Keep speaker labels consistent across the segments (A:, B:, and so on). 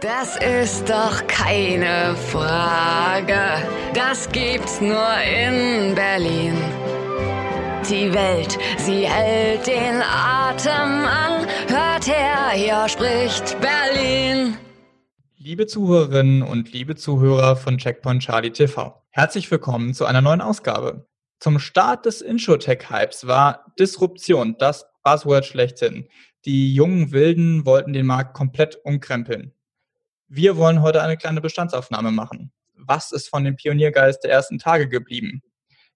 A: Das ist doch keine Frage. Das gibt's nur in Berlin. Die Welt, sie hält den Atem an. Hört her, hier spricht Berlin.
B: Liebe Zuhörerinnen und liebe Zuhörer von Checkpoint Charlie TV, herzlich willkommen zu einer neuen Ausgabe. Zum Start des Insurtech-Hypes war Disruption das Buzzword schlechthin. Die jungen Wilden wollten den Markt komplett umkrempeln. Wir wollen heute eine kleine Bestandsaufnahme machen. Was ist von dem Pioniergeist der ersten Tage geblieben?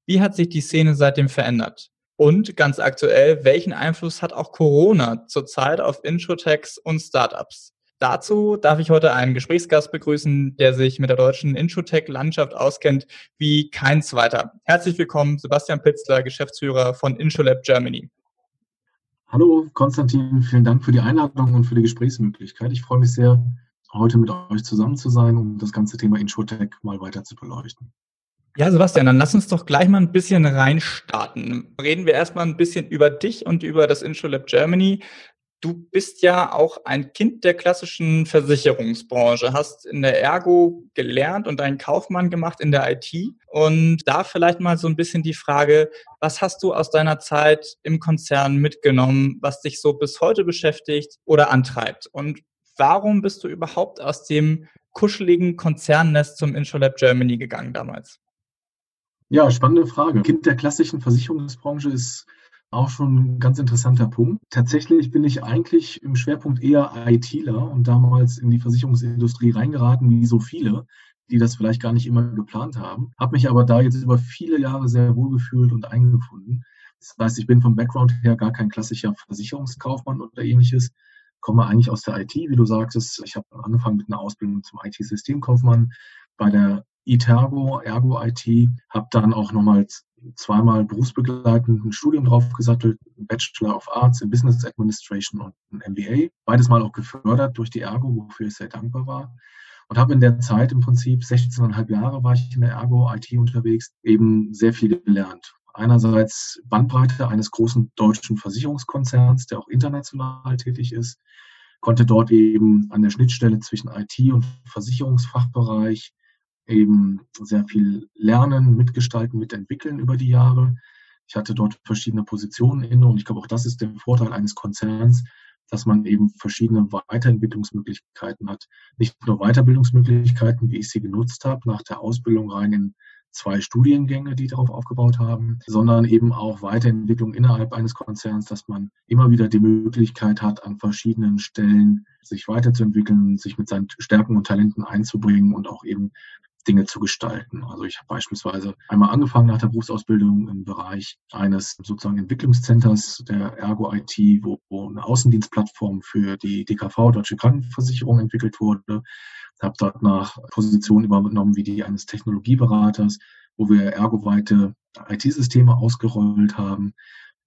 B: Wie hat sich die Szene seitdem verändert? Und ganz aktuell, welchen Einfluss hat auch Corona zurzeit auf Introtechs und Startups? Dazu darf ich heute einen Gesprächsgast begrüßen, der sich mit der deutschen Introtech-Landschaft auskennt wie kein zweiter. Herzlich willkommen, Sebastian Pitzler, Geschäftsführer von Introlab Germany.
C: Hallo Konstantin, vielen Dank für die Einladung und für die Gesprächsmöglichkeit. Ich freue mich sehr, heute mit euch zusammen zu sein, um das ganze Thema Insurtech mal weiter zu beleuchten.
B: Ja, Sebastian, dann lass uns doch gleich mal ein bisschen reinstarten. Reden wir erstmal ein bisschen über dich und über das InsurLab Germany. Du bist ja auch ein Kind der klassischen Versicherungsbranche, hast in der Ergo gelernt und einen Kaufmann gemacht in der IT. Und da vielleicht mal so ein bisschen die Frage, was hast du aus deiner Zeit im Konzern mitgenommen, was dich so bis heute beschäftigt oder antreibt? Und warum bist du überhaupt aus dem kuscheligen Konzernnest zum InsurLab Germany gegangen damals?
C: Ja, spannende Frage. Kind der klassischen Versicherungsbranche ist auch schon ein ganz interessanter Punkt. Tatsächlich bin ich eigentlich im Schwerpunkt eher ITler und damals in die Versicherungsindustrie reingeraten, wie so viele, die das vielleicht gar nicht immer geplant haben. Habe mich aber da jetzt über viele Jahre sehr wohl gefühlt und eingefunden. Das heißt, ich bin vom Background her gar kein klassischer Versicherungskaufmann oder ähnliches, komme eigentlich aus der IT, wie du sagtest. Ich habe angefangen mit einer Ausbildung zum IT-Systemkaufmann bei der Itergo, Ergo IT, habe dann auch nochmal zweimal berufsbegleitend ein Studium draufgesattelt, Bachelor of Arts in Business Administration und ein MBA. Beides mal auch gefördert durch die Ergo, wofür ich sehr dankbar war. Und habe in der Zeit im Prinzip 16,5 Jahre war ich in der Ergo IT unterwegs, eben sehr viel gelernt. Einerseits Bandbreite eines großen deutschen Versicherungskonzerns, der auch international tätig ist, konnte dort eben an der Schnittstelle zwischen IT und Versicherungsfachbereich eben sehr viel lernen, mitgestalten, mitentwickeln über die Jahre. Ich hatte dort verschiedene Positionen inne und ich glaube, auch das ist der Vorteil eines Konzerns, dass man eben verschiedene Weiterentwicklungsmöglichkeiten hat. Nicht nur Weiterbildungsmöglichkeiten, wie ich sie genutzt habe, nach der Ausbildung rein in zwei Studiengänge, die darauf aufgebaut haben, sondern eben auch Weiterentwicklung innerhalb eines Konzerns, dass man immer wieder die Möglichkeit hat, an verschiedenen Stellen sich weiterzuentwickeln, sich mit seinen Stärken und Talenten einzubringen und auch eben Dinge zu gestalten. Also ich habe beispielsweise einmal angefangen nach der Berufsausbildung im Bereich eines sozusagen Entwicklungszenters der Ergo IT, wo, wo eine Außendienstplattform für die DKV, Deutsche Krankenversicherung, entwickelt wurde. Habe dort nach Positionen übernommen wie die eines Technologieberaters, wo wir ergoweite IT-Systeme ausgerollt haben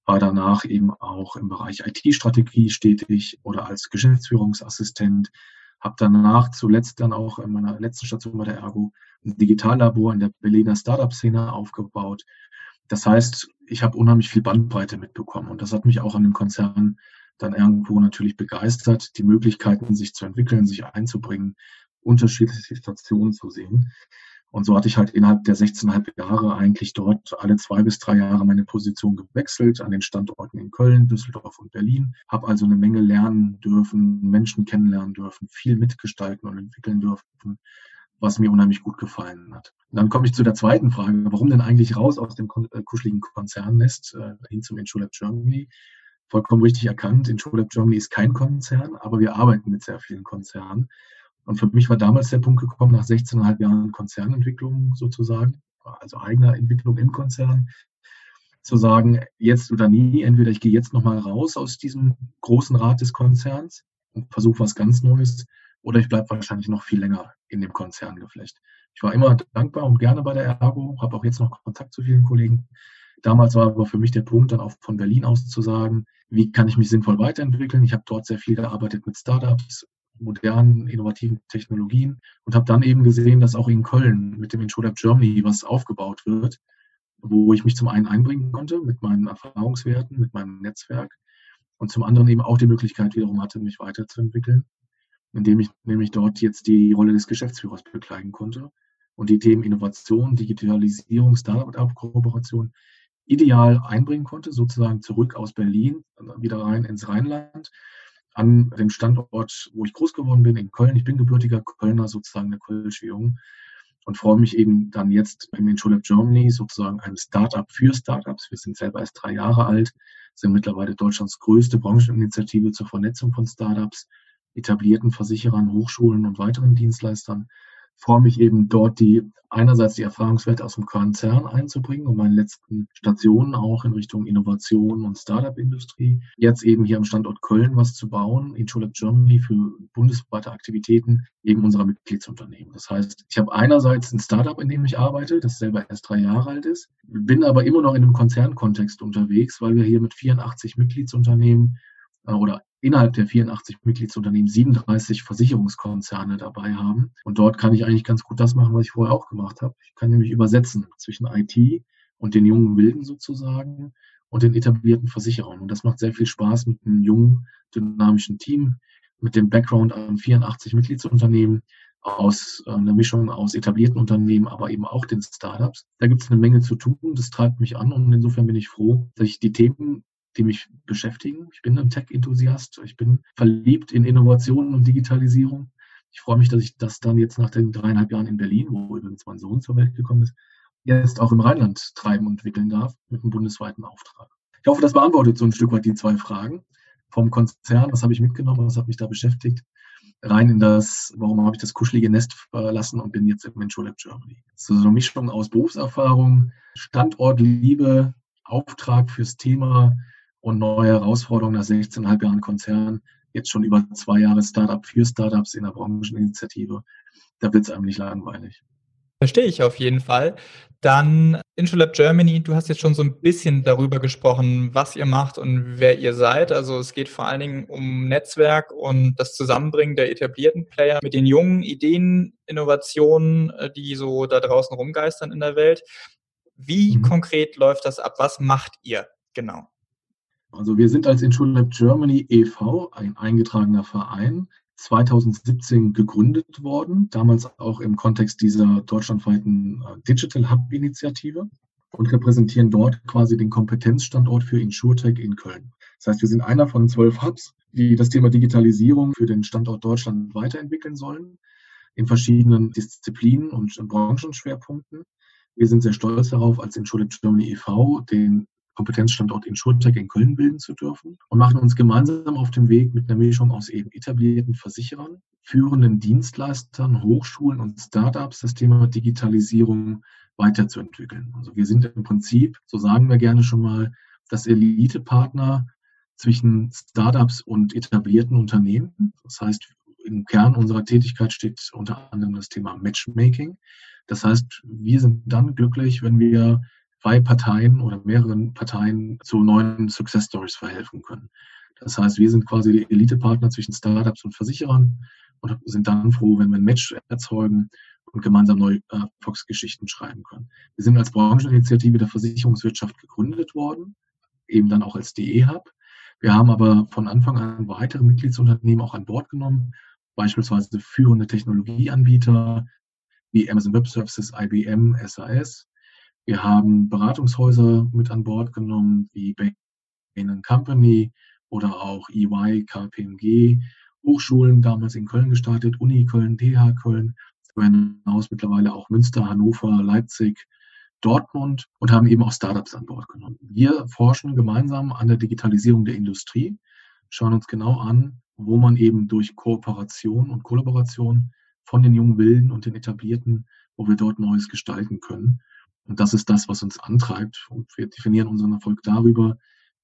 C: war danach eben auch im Bereich IT-Strategie stetig oder als Geschäftsführungsassistent habe danach zuletzt dann auch in meiner letzten Station bei der Ergo ein Digitallabor in der Berliner Startup-Szene aufgebaut. Das heißt, ich habe unheimlich viel Bandbreite mitbekommen und das hat mich auch an dem Konzern dann irgendwo natürlich begeistert, die Möglichkeiten, sich zu entwickeln, sich einzubringen, unterschiedliche Stationen zu sehen. Und so hatte ich halt innerhalb der 16,5 Jahre eigentlich dort alle zwei bis drei Jahre meine Position gewechselt an den Standorten in Köln, Düsseldorf und Berlin. Habe also eine Menge lernen dürfen, Menschen kennenlernen dürfen, viel mitgestalten und entwickeln dürfen, was mir unheimlich gut gefallen hat. Und dann komme ich zu der zweiten Frage, warum denn eigentlich raus aus dem äh, kuscheligen Konzernnest äh, hin zum InsurLab Germany? Vollkommen richtig erkannt, InsurLab Germany ist kein Konzern, aber wir arbeiten mit sehr vielen Konzernen. Und für mich war damals der Punkt gekommen, nach 16,5 Jahren Konzernentwicklung sozusagen, also eigener Entwicklung im Konzern, zu sagen, jetzt oder nie, entweder ich gehe jetzt nochmal raus aus diesem großen Rat des Konzerns und versuche was ganz Neues, oder ich bleibe wahrscheinlich noch viel länger in dem Konzerngeflecht. Ich war immer dankbar und gerne bei der Ergo, habe auch jetzt noch Kontakt zu vielen Kollegen. Damals war aber für mich der Punkt, dann auch von Berlin aus zu sagen, wie kann ich mich sinnvoll weiterentwickeln? Ich habe dort sehr viel gearbeitet mit Startups, modernen, innovativen Technologien und habe dann eben gesehen, dass auch in Köln mit dem InsurLab Germany was aufgebaut wird, wo ich mich zum einen einbringen konnte mit meinen Erfahrungswerten, mit meinem Netzwerk und zum anderen eben auch die Möglichkeit wiederum hatte, mich weiterzuentwickeln. indem ich nämlich dort jetzt die Rolle des Geschäftsführers bekleiden konnte und die Themen Innovation, Digitalisierung, Startup-Kooperation ideal einbringen konnte, sozusagen zurück aus Berlin, wieder rein ins Rheinland, an dem Standort, wo ich groß geworden bin, in Köln. Ich bin gebürtiger Kölner, sozusagen eine Kölsche Jung und freue mich eben dann jetzt im InsurLab Germany, sozusagen einem Startup für Startups. Wir sind selber erst drei Jahre alt, sind mittlerweile Deutschlands größte Brancheninitiative zur Vernetzung von Startups, etablierten Versicherern, Hochschulen und weiteren Dienstleistern freue mich eben dort die einerseits die Erfahrungswerte aus dem Konzern einzubringen, um meine letzten Stationen auch in Richtung Innovation und Startup-Industrie. Jetzt eben hier am Standort Köln was zu bauen, in Schulab Germany für bundesweite Aktivitäten eben unserer Mitgliedsunternehmen. Das heißt, ich habe einerseits ein Startup, in dem ich arbeite, das selber erst drei Jahre alt ist, bin aber immer noch in einem Konzernkontext unterwegs, weil wir hier mit 84 Mitgliedsunternehmen oder innerhalb der 84 Mitgliedsunternehmen 37 Versicherungskonzerne dabei haben. Und dort kann ich eigentlich ganz gut das machen, was ich vorher auch gemacht habe. Ich kann nämlich übersetzen zwischen IT und den jungen Wilden sozusagen und den etablierten Versicherern. Und das macht sehr viel Spaß mit einem jungen, dynamischen Team, mit dem Background an 84 Mitgliedsunternehmen, aus äh, einer Mischung aus etablierten Unternehmen, aber eben auch den Startups. Da gibt es eine Menge zu tun, das treibt mich an und insofern bin ich froh, dass ich die Themen die mich beschäftigen. Ich bin ein Tech-Enthusiast. Ich bin verliebt in Innovation und Digitalisierung. Ich freue mich, dass ich das dann jetzt nach den dreieinhalb Jahren in Berlin, wo übrigens mein Sohn zur Welt gekommen ist, jetzt auch im Rheinland treiben und entwickeln darf mit einem bundesweiten Auftrag. Ich hoffe, das beantwortet so ein Stück weit die zwei Fragen. Vom Konzern, was habe ich mitgenommen, was hat mich da beschäftigt, rein in das, warum habe ich das kuschelige Nest verlassen und bin jetzt im Mentor Lab Germany. So eine Mischung aus Berufserfahrung, Standortliebe, Auftrag fürs Thema, und neue Herausforderungen nach 16,5 Jahren Konzern, jetzt schon über zwei Jahre Startup für Startups in der Brancheninitiative. Da wird es einem nicht langweilig.
B: Verstehe ich auf jeden Fall. Dann Introlab Germany, du hast jetzt schon so ein bisschen darüber gesprochen, was ihr macht und wer ihr seid. Also es geht vor allen Dingen um Netzwerk und das Zusammenbringen der etablierten Player mit den jungen Ideen, Innovationen, äh, die so da draußen rumgeistern in der Welt. Wie mhm. konkret läuft das ab? Was macht ihr genau?
C: Also wir sind als InsurLab Germany e.V., ein eingetragener Verein, 2017 gegründet worden, damals auch im Kontext dieser deutschlandweiten äh, Digital Hub-Initiative und repräsentieren dort quasi den Kompetenzstandort für InsurTech in Köln. Das heißt, wir sind einer von zwölf Hubs, die das Thema Digitalisierung für den Standort Deutschland weiterentwickeln sollen, in verschiedenen Disziplinen und Branchenschwerpunkten. Wir sind sehr stolz darauf, als InsurLab Germany e.V. den Kompetenzstandort InsurTech in Köln bilden zu dürfen und machen uns gemeinsam auf den Weg mit einer Mischung aus eben etablierten Versicherern, führenden Dienstleistern, Hochschulen und Startups das Thema Digitalisierung weiterzuentwickeln. Also wir sind im Prinzip, so sagen wir gerne schon mal, das Elite-Partner zwischen Startups und etablierten Unternehmen. Das heißt, im Kern unserer Tätigkeit steht unter anderem das Thema Matchmaking. Das heißt, wir sind dann glücklich, wenn wir zwei Parteien oder mehreren Parteien zu neuen Success Stories verhelfen können. Das heißt, wir sind quasi die Elite-Partner zwischen Startups und Versicherern und sind dann froh, wenn wir ein Match erzeugen und gemeinsam neue äh, Fox-Geschichten schreiben können. Wir sind als Brancheninitiative der Versicherungswirtschaft gegründet worden, eben dann auch als DE-Hub. Wir haben aber von Anfang an weitere Mitgliedsunternehmen auch an Bord genommen, beispielsweise führende Technologieanbieter wie Amazon Web Services, IBM, SAS, wir haben Beratungshäuser mit an Bord genommen, wie Bain Company oder auch EY, KPMG, Hochschulen damals in Köln gestartet, Uni Köln, TH Köln, hinaus mittlerweile auch Münster, Hannover, Leipzig, Dortmund und haben eben auch Startups an Bord genommen. Wir forschen gemeinsam an der Digitalisierung der Industrie, schauen uns genau an, wo man eben durch Kooperation und Kollaboration von den jungen Wilden und den Etablierten, wo wir dort Neues gestalten können. Und das ist das, was uns antreibt. Und wir definieren unseren Erfolg darüber,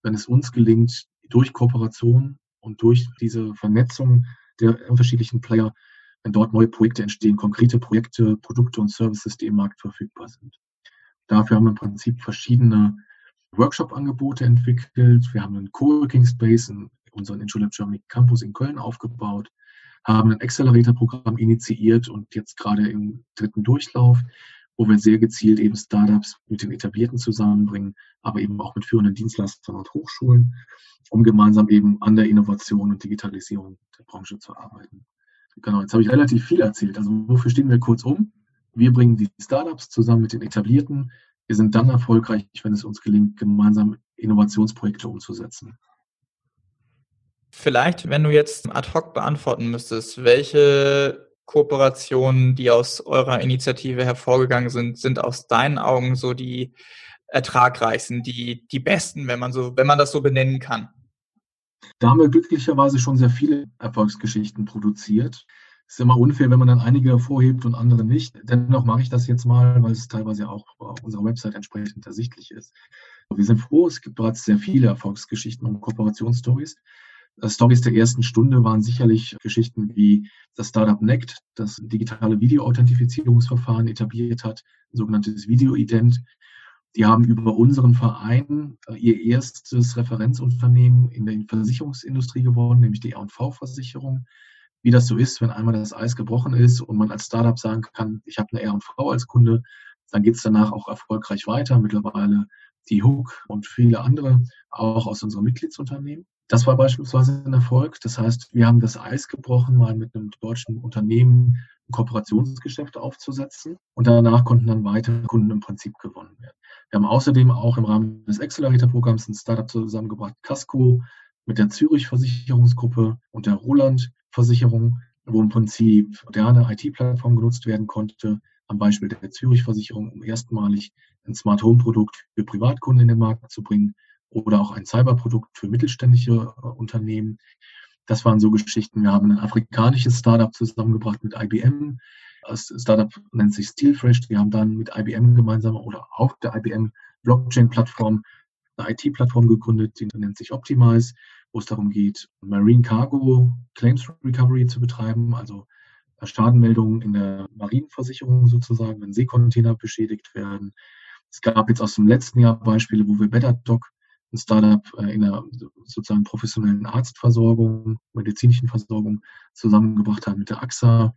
C: wenn es uns gelingt, durch Kooperation und durch diese Vernetzung der unterschiedlichen Player, wenn dort neue Projekte entstehen, konkrete Projekte, Produkte und Services, die im Markt verfügbar sind. Dafür haben wir im Prinzip verschiedene Workshop-Angebote entwickelt. Wir haben einen Coworking Space in unseren InsurLab Germany Campus in Köln aufgebaut, haben ein Accelerator-Programm initiiert und jetzt gerade im dritten Durchlauf wo wir sehr gezielt eben Startups mit den Etablierten zusammenbringen, aber eben auch mit führenden Dienstleistern und Hochschulen, um gemeinsam eben an der Innovation und Digitalisierung der Branche zu arbeiten. Genau, jetzt habe ich relativ viel erzählt. Also wofür stehen wir kurz um? Wir bringen die Startups zusammen mit den etablierten. Wir sind dann erfolgreich, wenn es uns gelingt, gemeinsam Innovationsprojekte umzusetzen.
B: Vielleicht, wenn du jetzt ad hoc beantworten müsstest, welche Kooperationen, die aus eurer Initiative hervorgegangen sind, sind aus deinen Augen so die ertragreichsten, die, die besten, wenn man so, wenn man das so benennen kann?
C: Da haben wir glücklicherweise schon sehr viele Erfolgsgeschichten produziert. Es ist immer unfair, wenn man dann einige hervorhebt und andere nicht. Dennoch mache ich das jetzt mal, weil es teilweise auch auf unserer Website entsprechend ersichtlich ist. Wir sind froh, es gibt bereits sehr viele Erfolgsgeschichten und Kooperationsstories. Äh, Stories der ersten Stunde waren sicherlich Geschichten wie das Startup Nect, das digitale Video-Authentifizierungsverfahren etabliert hat, ein sogenanntes Video-Ident. Die haben über unseren Verein äh, ihr erstes Referenzunternehmen in der Versicherungsindustrie gewonnen, nämlich die R&V-Versicherung. Wie das so ist, wenn einmal das Eis gebrochen ist und man als Startup sagen kann, ich habe eine R&V als Kunde, dann geht es danach auch erfolgreich weiter. Mittlerweile die Hook und viele andere, auch aus unserem Mitgliedsunternehmen. Das war beispielsweise ein Erfolg. Das heißt, wir haben das Eis gebrochen, mal mit einem deutschen Unternehmen ein Kooperationsgeschäft aufzusetzen. Und danach konnten dann weitere Kunden im Prinzip gewonnen werden. Wir haben außerdem auch im Rahmen des Accelerator-Programms ein Startup zusammengebracht, Casco, mit der Zürich Versicherungsgruppe und der Roland Versicherung, wo im Prinzip moderne IT-Plattform genutzt werden konnte, am Beispiel der Zürich Versicherung, um erstmalig ein Smart Home Produkt für Privatkunden in den Markt zu bringen oder auch ein Cyberprodukt für mittelständische äh, Unternehmen. Das waren so Geschichten. Wir haben ein afrikanisches Startup zusammengebracht mit IBM. Das Startup nennt sich Steelfresh. Wir haben dann mit IBM gemeinsam oder auf der IBM Blockchain-Plattform eine IT-Plattform gegründet, die nennt sich Optimize, wo es darum geht, Marine Cargo Claims Recovery zu betreiben, also Schadenmeldungen in der Marienversicherung sozusagen, wenn Seekontainer beschädigt werden. Es gab jetzt aus dem letzten Jahr Beispiele, wo wir BetterDoc ein Startup äh, in der sozusagen professionellen Arztversorgung, medizinischen Versorgung zusammengebracht haben mit der AXA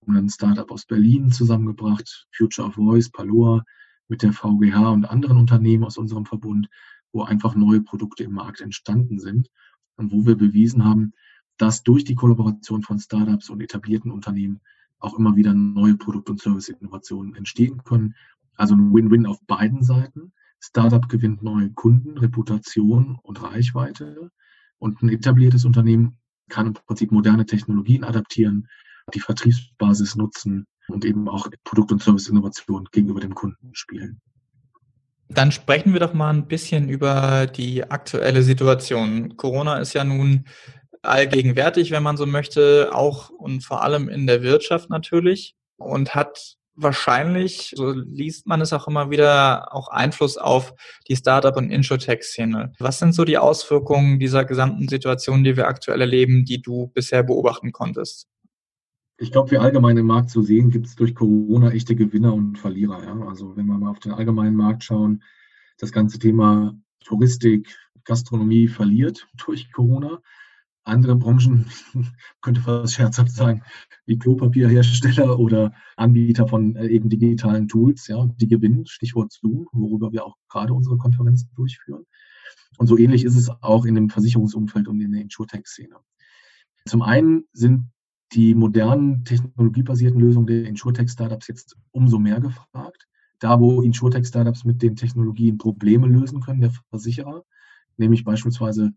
C: und ein Startup aus Berlin zusammengebracht, Future of Voice, Paloa, mit der VGH und anderen Unternehmen aus unserem Verbund, wo einfach neue Produkte im Markt entstanden sind und wo wir bewiesen haben, dass durch die Kollaboration von Startups und etablierten Unternehmen auch immer wieder neue Produkt- und Service-Innovationen entstehen können. Also ein Win-Win auf beiden Seiten. Startup gewinnt neue Kunden, Reputation und Reichweite. Und ein etabliertes Unternehmen kann im Prinzip moderne Technologien adaptieren, die Vertriebsbasis nutzen und eben auch Produkt- und Serviceinnovation gegenüber dem Kunden spielen.
B: Dann sprechen wir doch mal ein bisschen über die aktuelle Situation. Corona ist ja nun allgegenwärtig, wenn man so möchte, auch und vor allem in der Wirtschaft natürlich und hat wahrscheinlich, so liest man es auch immer wieder, auch Einfluss auf die Startup- und Insurtech-Szene. Was sind so die Auswirkungen dieser gesamten Situation, die wir aktuell erleben, die du bisher beobachten konntest?
C: Ich glaube, für allgemeine Markt zu sehen, gibt es durch Corona echte Gewinner und Verlierer. Ja? Also wenn wir mal auf den allgemeinen Markt schauen, das ganze Thema Touristik, Gastronomie verliert durch Corona andere Branchen, könnte fast scherzhaft sagen, wie Klopapierhersteller oder Anbieter von äh, eben digitalen Tools, ja, die gewinnen, Stichwort Zoom, worüber wir auch gerade unsere Konferenzen durchführen. Und so ähnlich ist es auch in dem Versicherungsumfeld und in der Insurtech-Szene. Zum einen sind die modernen technologiebasierten Lösungen der Insurtech-Startups jetzt umso mehr gefragt. Da, wo Insurtech-Startups mit den Technologien Probleme lösen können, der Versicherer, nämlich beispielsweise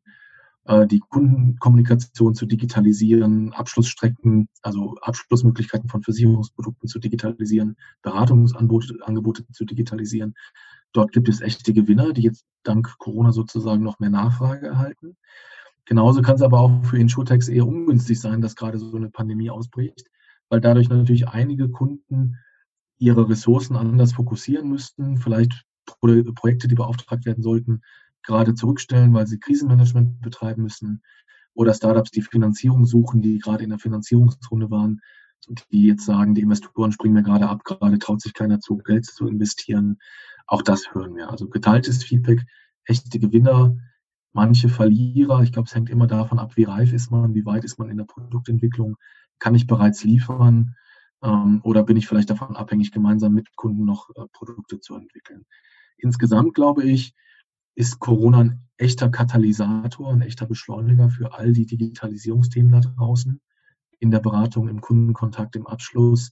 C: die Kundenkommunikation zu digitalisieren, Abschlussstrecken, also Abschlussmöglichkeiten von Versicherungsprodukten zu digitalisieren, Beratungsangebote zu digitalisieren. Dort gibt es echte Gewinner, die jetzt dank Corona sozusagen noch mehr Nachfrage erhalten. Genauso kann es aber auch für Insurtechs eher ungünstig sein, dass gerade so eine Pandemie ausbricht, weil dadurch natürlich einige Kunden ihre Ressourcen anders fokussieren müssten, vielleicht Projekte, die beauftragt werden sollten, gerade zurückstellen, weil sie Krisenmanagement betreiben müssen oder Startups, die Finanzierung suchen, die gerade in der Finanzierungsrunde waren, die jetzt sagen, die Investoren springen mir gerade ab, gerade traut sich keiner zu, Geld zu investieren. Auch das hören wir. Also geteiltes Feedback, echte Gewinner, manche Verlierer. Ich glaube, es hängt immer davon ab, wie reif ist man, wie weit ist man in der Produktentwicklung, kann ich bereits liefern ähm, oder bin ich vielleicht davon abhängig, gemeinsam mit Kunden noch äh, Produkte zu entwickeln. Insgesamt glaube ich, ist Corona ein echter Katalysator, ein echter Beschleuniger für all die Digitalisierungsthemen da draußen. in der Beratung, im Kundenkontakt, im Abschluss.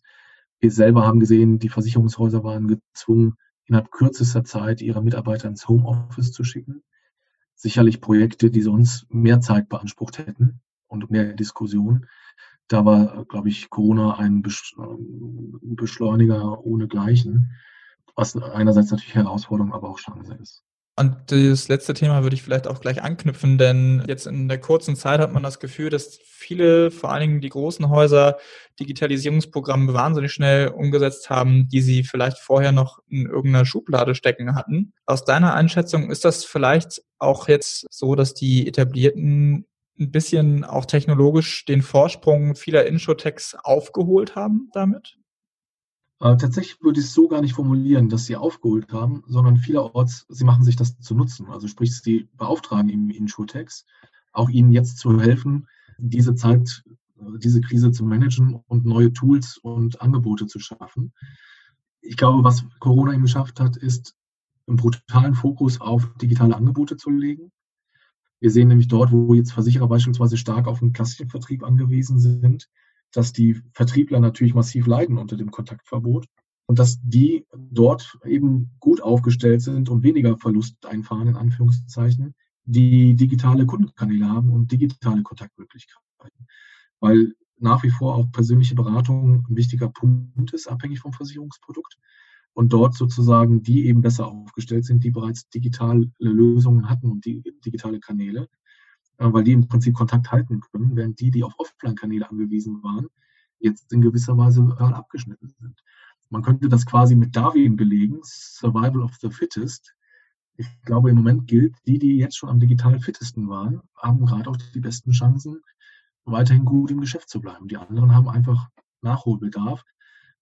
C: Wir selber haben gesehen, die Versicherungshäuser waren gezwungen, innerhalb kürzester Zeit ihre Mitarbeiter ins Homeoffice zu schicken. Sicherlich Projekte, die sonst mehr Zeit beansprucht hätten und mehr Diskussion. Da war, glaube ich, Corona ein Beschleuniger ohnegleichen, was einerseits natürlich Herausforderung, aber auch Chance ist.
B: Und das letzte Thema würde ich vielleicht auch gleich anknüpfen, denn jetzt in der kurzen Zeit hat man das Gefühl, dass viele, vor allen Dingen die großen Häuser, Digitalisierungsprogramme wahnsinnig schnell umgesetzt haben, die sie vielleicht vorher noch in irgendeiner Schublade stecken hatten. Aus deiner Einschätzung ist das vielleicht auch jetzt so, dass die etablierten ein bisschen auch technologisch den Vorsprung vieler Inshotechs aufgeholt haben damit?
C: Äh, tatsächlich würde ich es so gar nicht formulieren, dass sie aufgeholt haben, sondern vielerorts, sie machen sich das zu nutzen. Also sprich, sie beauftragen im Insurtex, auch ihnen jetzt zu helfen, diese Zeit, äh, diese Krise zu managen und neue Tools und Angebote zu schaffen. Ich glaube, was Corona eben geschafft hat, ist, einen brutalen Fokus auf digitale Angebote zu legen. Wir sehen nämlich dort, wo jetzt Versicherer beispielsweise stark auf den klassischen Vertrieb angewiesen sind, dass die Vertriebler natürlich massiv leiden unter dem Kontaktverbot und dass die dort eben gut aufgestellt sind und weniger Verlust einfahren, in Anführungszeichen, die digitale Kundenkanäle haben und digitale Kontaktmöglichkeiten. Weil nach wie vor auch persönliche Beratung ein wichtiger Punkt ist, abhängig vom Versicherungsprodukt. Und dort sozusagen die eben besser aufgestellt sind, die bereits digitale Lösungen hatten und die digitale Kanäle, weil die im Prinzip Kontakt halten können, während die, die auf Offline-Kanäle angewiesen waren, jetzt in gewisser Weise abgeschnitten sind. Man könnte das quasi mit Darwin belegen, Survival of the Fittest. Ich glaube, im Moment gilt, die, die jetzt schon am digital fittesten waren, haben gerade auch die besten Chancen, weiterhin gut im Geschäft zu bleiben. Die anderen haben einfach Nachholbedarf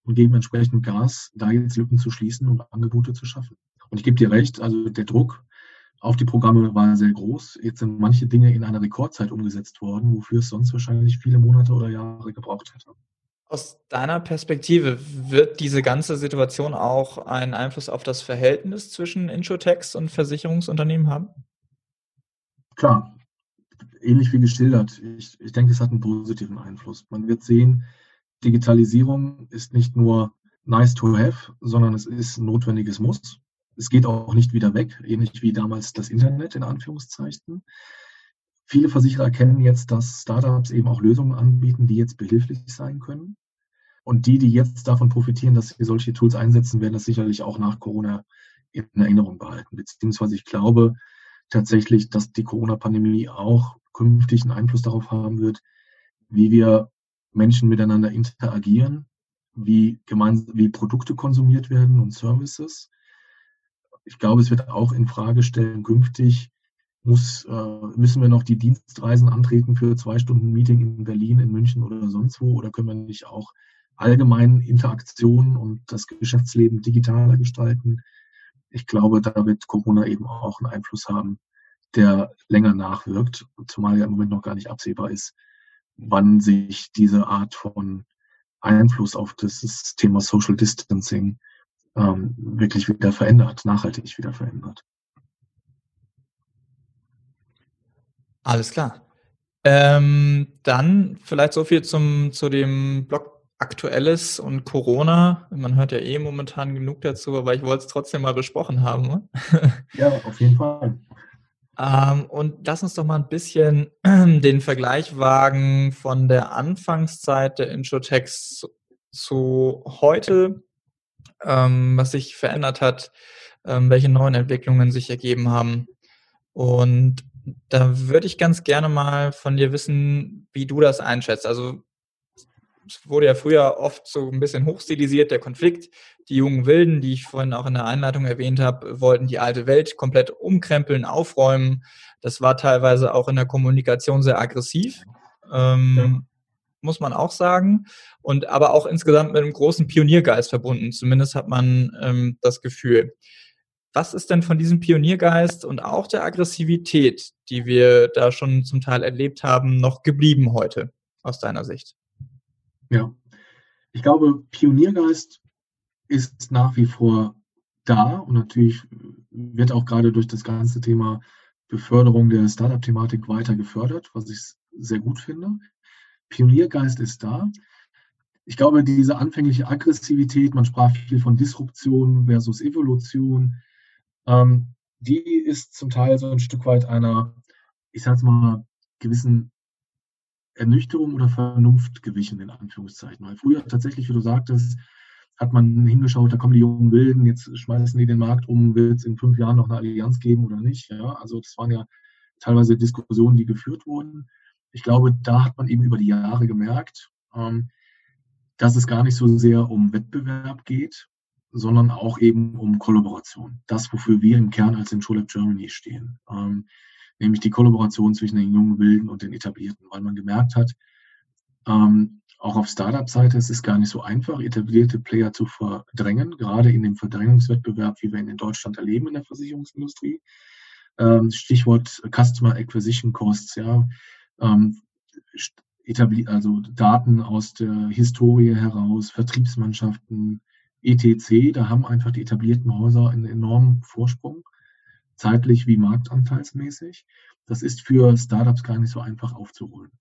C: und geben entsprechend Gas, da jetzt Lücken zu schließen und Angebote zu schaffen. Und ich gebe dir recht, also der Druck auf die Programme war sehr groß. Jetzt sind manche Dinge in einer Rekordzeit umgesetzt worden, wofür es sonst wahrscheinlich viele Monate oder Jahre gebraucht hätte.
B: Aus deiner Perspektive wird diese ganze Situation auch einen Einfluss auf das Verhältnis zwischen Insurtechs und Versicherungsunternehmen haben?
C: Klar, ähnlich wie geschildert. Ich, ich denke, es hat einen positiven Einfluss. Man wird sehen, Digitalisierung ist nicht nur nice to have, sondern es ist ein notwendiges Muss. Es geht auch nicht wieder weg, ähnlich wie damals das Internet in Anführungszeichen. Viele Versicherer erkennen jetzt, dass Startups eben auch Lösungen anbieten, die jetzt behilflich sein können. Und die, die jetzt davon profitieren, dass sie solche Tools einsetzen, werden das sicherlich auch nach Corona in Erinnerung behalten. Beziehungsweise ich glaube tatsächlich, dass die Corona-Pandemie auch künftig einen Einfluss darauf haben wird, wie wir Menschen miteinander interagieren, wie, gemeinsam, wie Produkte konsumiert werden und Services ich glaube, es wird auch in Frage stellen, künftig muss, äh, müssen wir noch die Dienstreisen antreten für zwei Stunden Meeting in Berlin, in München oder sonst wo? Oder können wir nicht auch allgemein Interaktionen und das Geschäftsleben digitaler gestalten? Ich glaube, da wird Corona eben auch einen Einfluss haben, der länger nachwirkt, zumal ja im Moment noch gar nicht absehbar ist, wann sich diese Art von Einfluss auf das Thema Social Distancing ähm, wirklich wieder verändert, nachhaltig wieder verändert.
B: Alles klar. Ähm, dann vielleicht so viel zum, zu dem Blog Aktuelles und Corona. Man hört ja eh momentan genug dazu, aber ich wollte es trotzdem mal besprochen haben.
C: Ja, auf jeden Fall.
B: Ähm, und lass uns doch mal ein bisschen den Vergleich wagen von der Anfangszeit der Introtext zu heute ähm, was sich verändert hat, ähm, welche neuen Entwicklungen sich ergeben haben. Und da würde ich ganz gerne mal von dir wissen, wie du das einschätzt. Also es wurde ja früher oft so ein bisschen hochstilisiert, der Konflikt. Die jungen Wilden, die ich vorhin auch in der Einleitung erwähnt habe, wollten die alte Welt komplett umkrempeln, aufräumen. Das war teilweise auch in der Kommunikation sehr aggressiv. Ähm, muss man auch sagen. Und aber auch insgesamt mit einem großen Pioniergeist verbunden. Zumindest hat man ähm, das Gefühl. Was ist denn von diesem Pioniergeist und auch der Aggressivität, die wir da schon zum Teil erlebt haben, noch geblieben heute aus deiner Sicht?
C: Ja, ich glaube, Pioniergeist ist nach wie vor da und natürlich wird auch gerade durch das ganze Thema Beförderung der Startup-Thematik weiter gefördert, was ich sehr gut finde. Pioniergeist ist da. Ich glaube, diese anfängliche Aggressivität, man sprach viel von Disruption versus Evolution, ähm, die ist zum Teil so ein Stück weit einer, ich sag's mal, gewissen Ernüchterung oder Vernunft gewichen, in Anführungszeichen. Weil früher tatsächlich, wie du sagtest, hat man hingeschaut, da kommen die jungen Wilden, jetzt schmeißen die den Markt um, wird es in fünf Jahren noch eine Allianz geben oder nicht? Ja, also das waren ja teilweise Diskussionen, die geführt wurden. Ich glaube, da hat man eben über die Jahre gemerkt, ähm, dass es gar nicht so sehr um Wettbewerb geht, sondern auch eben um Kollaboration. Das, wofür wir im Kern als Intro Germany stehen. Ähm, nämlich die Kollaboration zwischen den jungen Wilden und den Etablierten, weil man gemerkt hat, ähm, auch auf Startup-Seite ist es gar nicht so einfach, etablierte Player zu verdrängen, gerade in dem Verdrängungswettbewerb, wie wir ihn in Deutschland erleben in der Versicherungsindustrie. Ähm, Stichwort Customer Acquisition Costs, ja. Ähm, also Daten aus der Historie heraus, Vertriebsmannschaften, etc. Da haben einfach die etablierten Häuser einen enormen Vorsprung zeitlich wie marktanteilsmäßig. Das ist für Startups gar nicht so einfach aufzuholen.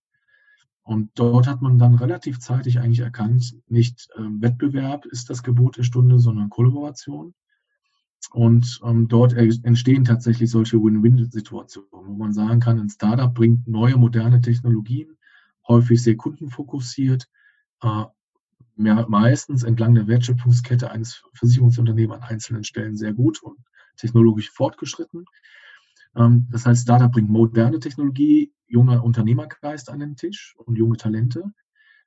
C: Und dort hat man dann relativ zeitig eigentlich erkannt, nicht äh, Wettbewerb ist das Gebot der Stunde, sondern Kollaboration. Und ähm, dort entstehen tatsächlich solche Win-Win-Situationen, wo man sagen kann, ein Startup bringt neue, moderne Technologien, häufig sehr kundenfokussiert, äh, meistens entlang der Wertschöpfungskette eines Versicherungsunternehmens an einzelnen Stellen sehr gut und technologisch fortgeschritten. Ähm, das heißt, Startup bringt moderne Technologie, junger Unternehmergeist an den Tisch und junge Talente.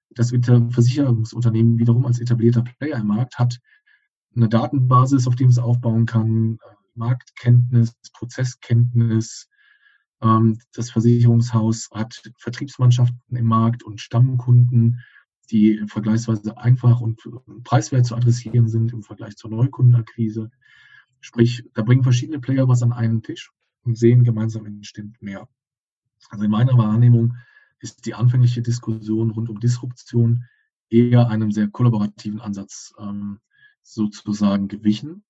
C: Das Versicherungsunternehmen wiederum als etablierter Player im Markt hat eine Datenbasis, auf dem es aufbauen kann, äh, Marktkenntnis, Prozesskenntnis. Ähm, das Versicherungshaus hat Vertriebsmannschaften im Markt und Stammkunden, die vergleichsweise einfach und preiswert zu adressieren sind im Vergleich zur Neukundenakquise. Sprich, da bringen verschiedene Player was an einen Tisch und sehen, gemeinsam entsteht mehr. Also in meiner Wahrnehmung ist die anfängliche Diskussion rund um Disruption eher einem sehr kollaborativen Ansatz ähm, sozusagen gewichen.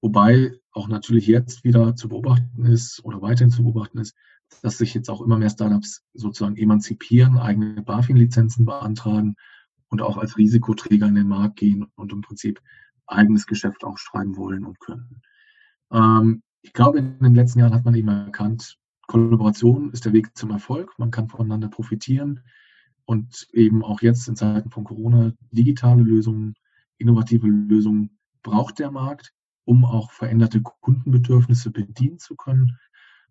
C: Wobei auch natürlich jetzt wieder zu beobachten ist oder weiterhin zu beobachten ist, dass sich jetzt auch immer mehr Startups sozusagen emanzipieren, eigene BaFin-Lizenzen beantragen und auch als Risikoträger in den Markt gehen und im Prinzip eigenes Geschäft auch schreiben wollen und können. Ähm, ich glaube, in den letzten Jahren hat man eben erkannt, Kollaboration ist der Weg zum Erfolg. Man kann voneinander profitieren und eben auch jetzt in Zeiten von Corona digitale Lösungen, innovative Lösungen braucht der Markt, um auch veränderte Kundenbedürfnisse bedienen zu können.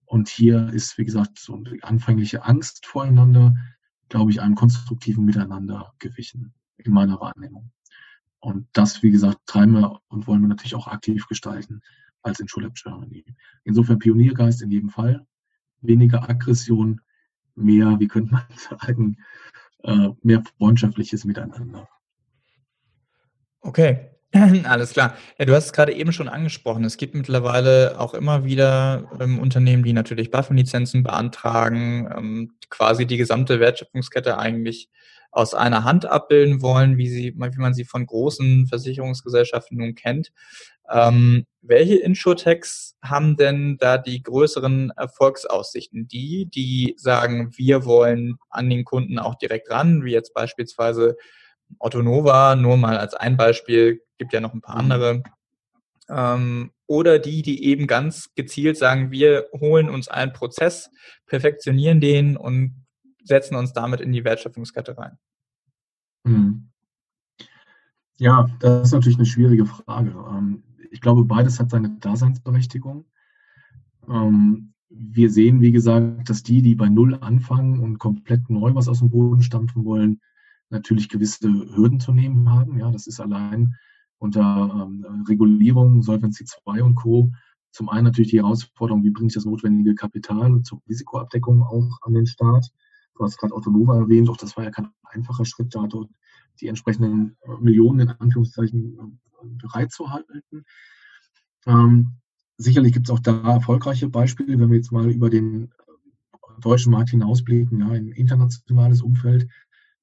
C: Und hier ist, wie gesagt, so eine anfängliche Angst voreinander, glaube ich, einem konstruktiven Miteinander gewichen, in meiner Wahrnehmung. Und das, wie gesagt, treiben wir und wollen wir natürlich auch aktiv gestalten als in Schulab Germany. Insofern Pioniergeist in jedem Fall, weniger Aggression, mehr, wie könnte man sagen, äh, mehr freundschaftliches Miteinander.
B: Okay, alles klar. Ja, du hast es gerade eben schon angesprochen. Es gibt mittlerweile auch immer wieder ähm, Unternehmen, die natürlich Waffenlizenzen beantragen, ähm, quasi die gesamte Wertschöpfungskette eigentlich aus einer Hand abbilden wollen, wie, sie, wie man sie von großen Versicherungsgesellschaften nun kennt. Ähm, welche Insurtechs haben denn da die größeren Erfolgsaussichten? Die, die sagen, wir wollen an den Kunden auch direkt ran, wie jetzt beispielsweise Otto Nova, nur mal als ein Beispiel, gibt ja noch ein paar mhm. andere. Ähm, oder die, die eben ganz gezielt sagen, wir holen uns einen Prozess, perfektionieren den und setzen uns damit in die Wertschöpfungskette rein?
C: Hm. Ja, das ist natürlich eine schwierige Frage. Ähm, ich glaube, beides hat seine Daseinsberechtigung. Ähm, wir sehen, wie gesagt, dass die, die bei Null anfangen und komplett neu was aus dem Boden stampfen wollen, natürlich gewisse Hürden zu nehmen haben. Ja, das ist allein unter ähm, Regulierung, Solvency 2 und Co. Zum einen natürlich die Herausforderung, wie bringe ich das notwendige Kapital zur Risikoabdeckung auch an den Start. Du hast gerade Autonova erwähnt, auch das war ja kein einfacher Schritt, da dort die entsprechenden äh, Millionen in Anführungszeichen äh, bereitzuhalten. Ähm, sicherlich gibt es auch da erfolgreiche Beispiele, wenn wir jetzt mal über den äh, deutschen Markt hinausblicken, ja, ein internationales Umfeld.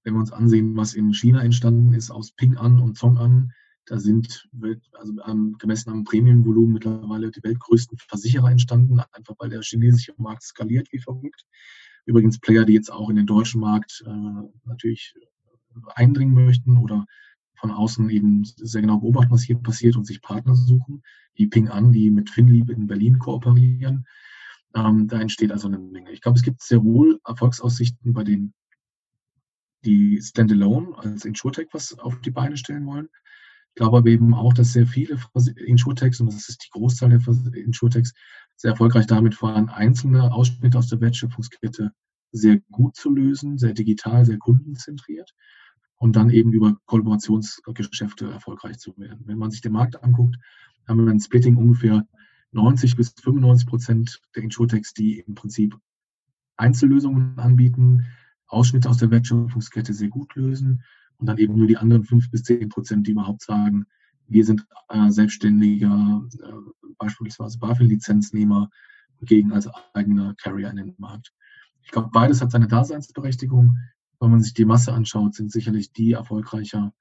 C: Wenn wir uns ansehen, was in China entstanden ist aus Ping An und Zong An, da sind also gemessen am Prämienvolumen mittlerweile die weltgrößten Versicherer entstanden, einfach weil der chinesische Markt skaliert wie verrückt. Übrigens Player, die jetzt auch in den deutschen Markt äh, natürlich eindringen möchten oder von außen eben sehr genau beobachten, was hier passiert und sich Partner suchen, wie Ping An, die mit Finlieb in Berlin kooperieren. Ähm, da entsteht also eine Menge. Ich glaube, es gibt sehr wohl Erfolgsaussichten bei denen, die Standalone als Insurtech was auf die Beine stellen wollen. Ich glaube aber eben auch, dass sehr viele Insurtechs, und das ist die Großzahl der Insurtechs, sehr erfolgreich damit waren, einzelne Ausschnitte aus der Wertschöpfungskette sehr gut zu lösen, sehr digital, sehr kundenzentriert und dann eben über Kollaborationsgeschäfte erfolgreich zu werden. Wenn man sich den Markt anguckt, haben wir ein Splitting ungefähr 90 bis 95 Prozent der Insurtechs, die im Prinzip Einzellösungen anbieten, Ausschnitte aus der Wertschöpfungskette sehr gut lösen und dann eben nur die anderen 5 bis 10 Prozent, die überhaupt sagen, wir sind äh, selbstständiger, äh, beispielsweise BaFin-Lizenznehmer gegen als eigener Carrier in den Markt. Ich glaube, beides hat seine Daseinsberechtigung. Wenn man sich die Masse anschaut, sind sicherlich die erfolgreicher,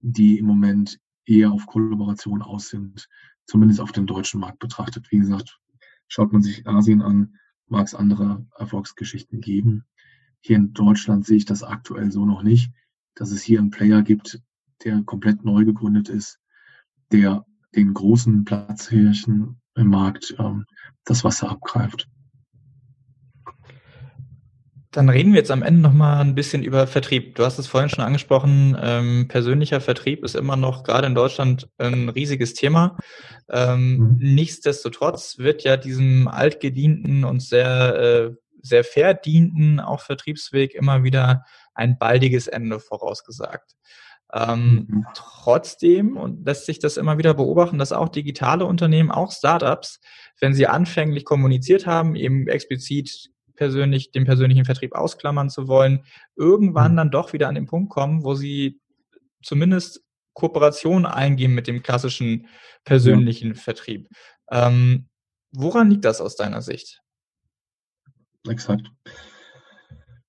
C: die im Moment eher auf Kollaboration aus sind, zumindest auf dem deutschen Markt betrachtet. Wie gesagt, schaut man sich Asien an, mag es andere Erfolgsgeschichten geben. Hier in Deutschland sehe ich das aktuell so noch nicht, dass es hier einen Player gibt, der komplett neu gegründet ist, der den großen Platzhirchen im Markt ähm, das Wasser abgreift.
B: Dann reden wir jetzt am Ende noch mal ein bisschen über Vertrieb. Du hast es vorhin schon angesprochen. Ähm, persönlicher Vertrieb ist immer noch gerade in Deutschland ein riesiges Thema. Ähm, mhm. Nichtsdestotrotz wird ja diesem altgedienten und sehr äh, sehr verdienten auch Vertriebsweg immer wieder ein baldiges Ende vorausgesagt. Ähm, mhm. Trotzdem und lässt sich das immer wieder beobachten, dass auch digitale Unternehmen, auch Startups, wenn sie anfänglich kommuniziert haben, eben explizit persönlich, den persönlichen Vertrieb ausklammern zu wollen, irgendwann mhm. dann doch wieder an den Punkt kommen, wo sie zumindest Kooperation eingehen mit dem klassischen persönlichen ja. Vertrieb. Ähm, woran liegt das aus deiner Sicht?
C: Exakt.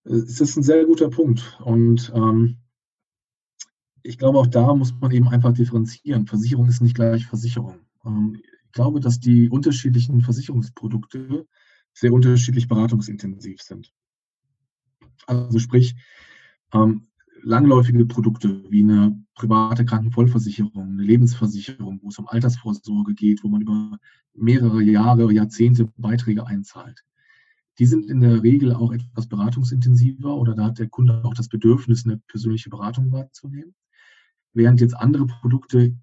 C: Es ist ein sehr guter Punkt. Und ähm, ich glaube, auch da muss man eben einfach differenzieren. Versicherung ist nicht gleich Versicherung. Ähm, ich glaube, dass die unterschiedlichen Versicherungsprodukte sehr unterschiedlich beratungsintensiv sind. Also sprich, ähm, langläufige Produkte wie eine private Krankenvollversicherung, eine Lebensversicherung, wo es um Altersvorsorge geht, wo man über mehrere Jahre, Jahrzehnte Beiträge einzahlt. Die sind in der Regel auch etwas beratungsintensiver oder da hat der Kunde auch das Bedürfnis, eine persönliche Beratung wahrzunehmen. Während jetzt andere Produkte,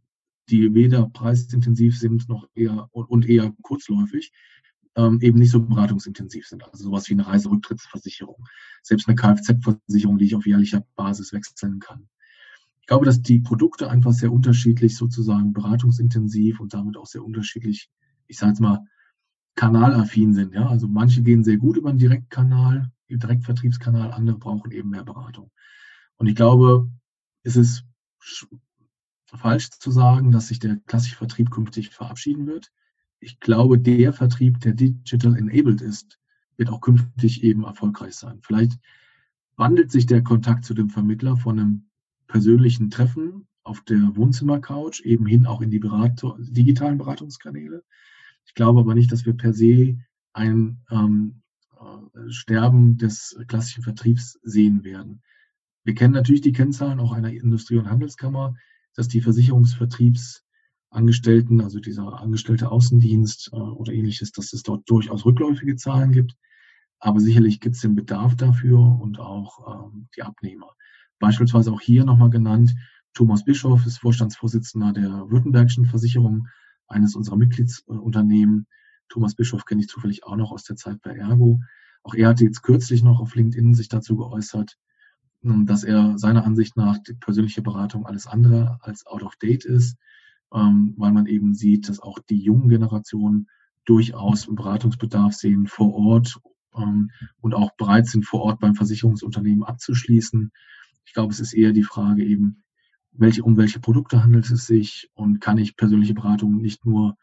C: die weder preisintensiv sind noch eher und eher kurzläufig, ähm, eben nicht so beratungsintensiv sind. Also sowas wie eine Reiserücktrittsversicherung, selbst eine Kfz-Versicherung, die ich auf jährlicher Basis wechseln kann. Ich glaube, dass die Produkte einfach sehr unterschiedlich sozusagen beratungsintensiv und damit auch sehr unterschiedlich, ich sage jetzt mal, kanalaffin sind. Ja? Also manche gehen sehr gut über den Direktkanal, Direktvertriebskanal, andere brauchen eben mehr Beratung. Und ich glaube, es ist falsch zu sagen, dass sich der klassische Vertrieb künftig verabschieden wird ich glaube, der Vertrieb, der digital enabled ist, wird auch künftig eben erfolgreich sein. Vielleicht wandelt sich der Kontakt zu dem Vermittler von einem persönlichen Treffen auf der Wohnzimmercouch eben hin auch in die Beratung, digitalen Beratungskanäle. Ich glaube aber nicht, dass wir per se ein ähm, äh, Sterben des klassischen Vertriebs sehen werden. Wir kennen natürlich die Kennzahlen auch einer Industrie- und Handelskammer, dass die Versicherungsvertriebs Angestellten, also dieser angestellte Außendienst äh, oder ähnliches, dass es dort durchaus rückläufige Zahlen gibt. Aber sicherlich gibt es den Bedarf dafür und auch ähm, die Abnehmer. Beispielsweise auch hier nochmal genannt, Thomas Bischof ist Vorstandsvorsitzender der Württembergischen Versicherung, eines unserer Mitgliedsunternehmen. Thomas Bischof kenne ich zufällig auch noch aus der Zeit bei Ergo. Auch er hatte jetzt kürzlich noch auf LinkedIn sich dazu geäußert, dass er seiner Ansicht nach die persönliche Beratung alles andere als out of date ist ähm, weil man eben sieht, dass auch die jungen Generationen durchaus einen Beratungsbedarf sehen vor Ort ähm, und auch bereit sind, vor Ort beim Versicherungsunternehmen abzuschließen. Ich glaube, es ist eher die Frage eben, welche, um welche Produkte handelt es sich und kann ich persönliche Beratung nicht nur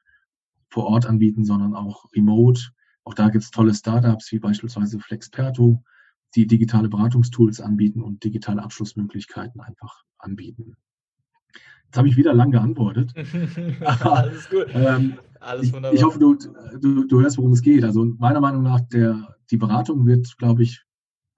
C: vor Ort anbieten, sondern auch remote. Auch da gibt es tolle Startups wie beispielsweise Flexperto, die digitale Beratungstools anbieten und digitale Abschlussmöglichkeiten einfach anbieten. Jetzt habe ich wieder lang geantwortet. Alles gut. ähm, Alles wunderbar. Ich, ich hoffe, du, du, du, hörst, worum es geht. Also meiner Meinung nach, der, die Beratung wird, glaube ich,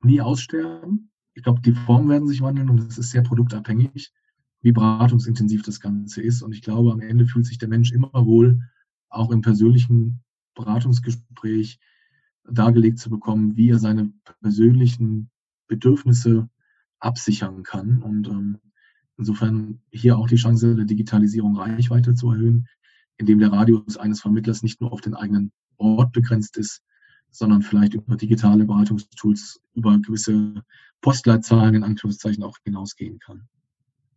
C: nie aussterben. Ich glaube, die Formen werden sich wandeln und es ist sehr produktabhängig, wie beratungsintensiv das Ganze ist. Und ich glaube, am Ende fühlt sich der Mensch immer wohl, auch im persönlichen Beratungsgespräch dargelegt zu bekommen, wie er seine persönlichen Bedürfnisse absichern kann. Und ähm, insofern hier auch die Chance der Digitalisierung Reichweite zu erhöhen, indem der Radius eines Vermittlers nicht nur auf den eigenen Ort begrenzt ist, sondern vielleicht über digitale Beratungstools, über gewisse Postleitzahlen in Anführungszeichen auch hinausgehen kann.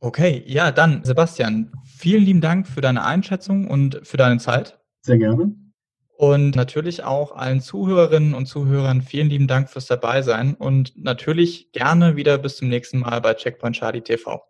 B: Okay, ja, dann Sebastian, vielen lieben Dank für deine Einschätzung und für deine Zeit.
C: Sehr gerne.
B: Und natürlich auch allen Zuhörerinnen und Zuhörern vielen lieben Dank fürs Dabeisein und natürlich gerne wieder bis zum nächsten Mal bei Checkpoint Charlie TV.